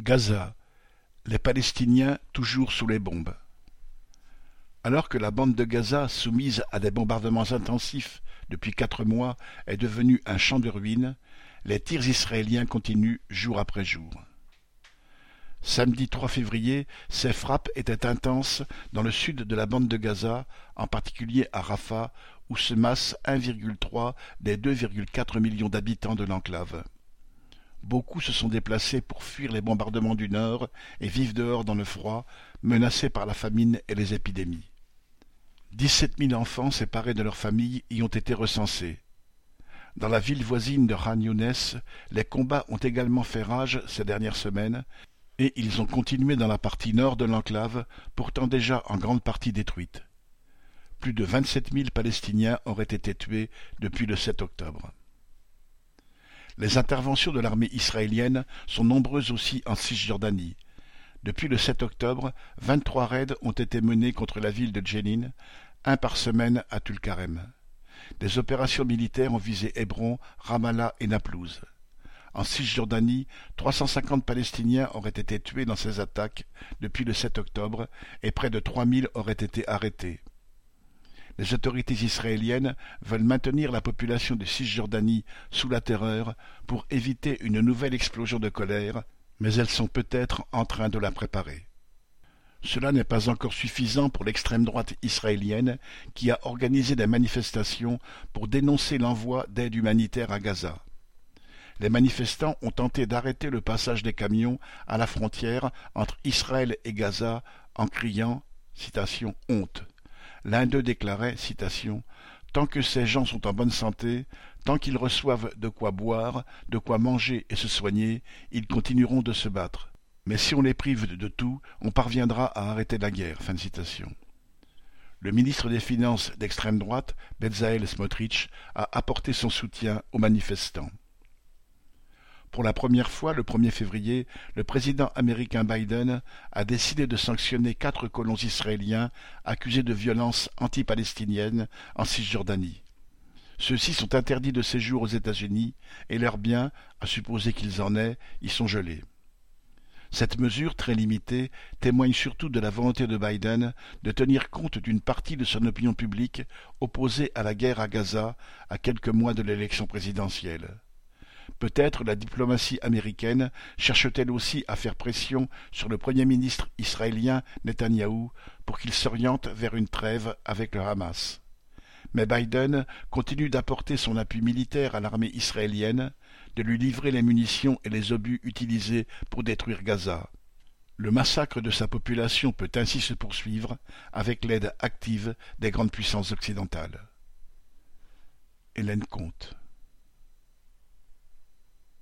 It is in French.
Gaza, les Palestiniens toujours sous les bombes. Alors que la bande de Gaza, soumise à des bombardements intensifs depuis quatre mois, est devenue un champ de ruines, les tirs israéliens continuent jour après jour. Samedi 3 février, ces frappes étaient intenses dans le sud de la bande de Gaza, en particulier à Rafah, où se massent 1,3 des 2,4 millions d'habitants de l'enclave. Beaucoup se sont déplacés pour fuir les bombardements du Nord et vivent dehors dans le froid, menacés par la famine et les épidémies. Dix-sept mille enfants séparés de leurs familles y ont été recensés. Dans la ville voisine de Khan Younes, les combats ont également fait rage ces dernières semaines et ils ont continué dans la partie nord de l'enclave, pourtant déjà en grande partie détruite. Plus de vingt-sept mille Palestiniens auraient été tués depuis le 7 octobre. Les interventions de l'armée israélienne sont nombreuses aussi en Cisjordanie. Depuis le 7 octobre, vingt-trois raids ont été menés contre la ville de Jenin, un par semaine à Tulkarem. Des opérations militaires ont visé Hébron, Ramallah et Naplouse. En Cisjordanie, 350 Palestiniens auraient été tués dans ces attaques depuis le 7 octobre et près de 3000 auraient été arrêtés. Les autorités israéliennes veulent maintenir la population de Cisjordanie sous la terreur pour éviter une nouvelle explosion de colère, mais elles sont peut-être en train de la préparer. Cela n'est pas encore suffisant pour l'extrême droite israélienne qui a organisé des manifestations pour dénoncer l'envoi d'aide humanitaire à Gaza les manifestants ont tenté d'arrêter le passage des camions à la frontière entre Israël et Gaza en criant citation, honte. L'un d'eux déclarait citation, Tant que ces gens sont en bonne santé, tant qu'ils reçoivent de quoi boire, de quoi manger et se soigner, ils continueront de se battre. Mais si on les prive de tout, on parviendra à arrêter la guerre. Le ministre des Finances d'extrême droite, Bezalel Smotrich, a apporté son soutien aux manifestants. Pour la première fois, le 1er février, le président américain Biden a décidé de sanctionner quatre colons israéliens accusés de violences anti-palestiniennes en Cisjordanie. Ceux-ci sont interdits de séjour aux États-Unis et leurs biens, à supposer qu'ils en aient, y sont gelés. Cette mesure très limitée témoigne surtout de la volonté de Biden de tenir compte d'une partie de son opinion publique opposée à la guerre à Gaza à quelques mois de l'élection présidentielle. Peut-être la diplomatie américaine cherche-t-elle aussi à faire pression sur le Premier ministre israélien Netanyahou pour qu'il s'oriente vers une trêve avec le Hamas. Mais Biden continue d'apporter son appui militaire à l'armée israélienne, de lui livrer les munitions et les obus utilisés pour détruire Gaza. Le massacre de sa population peut ainsi se poursuivre avec l'aide active des grandes puissances occidentales. Hélène Comte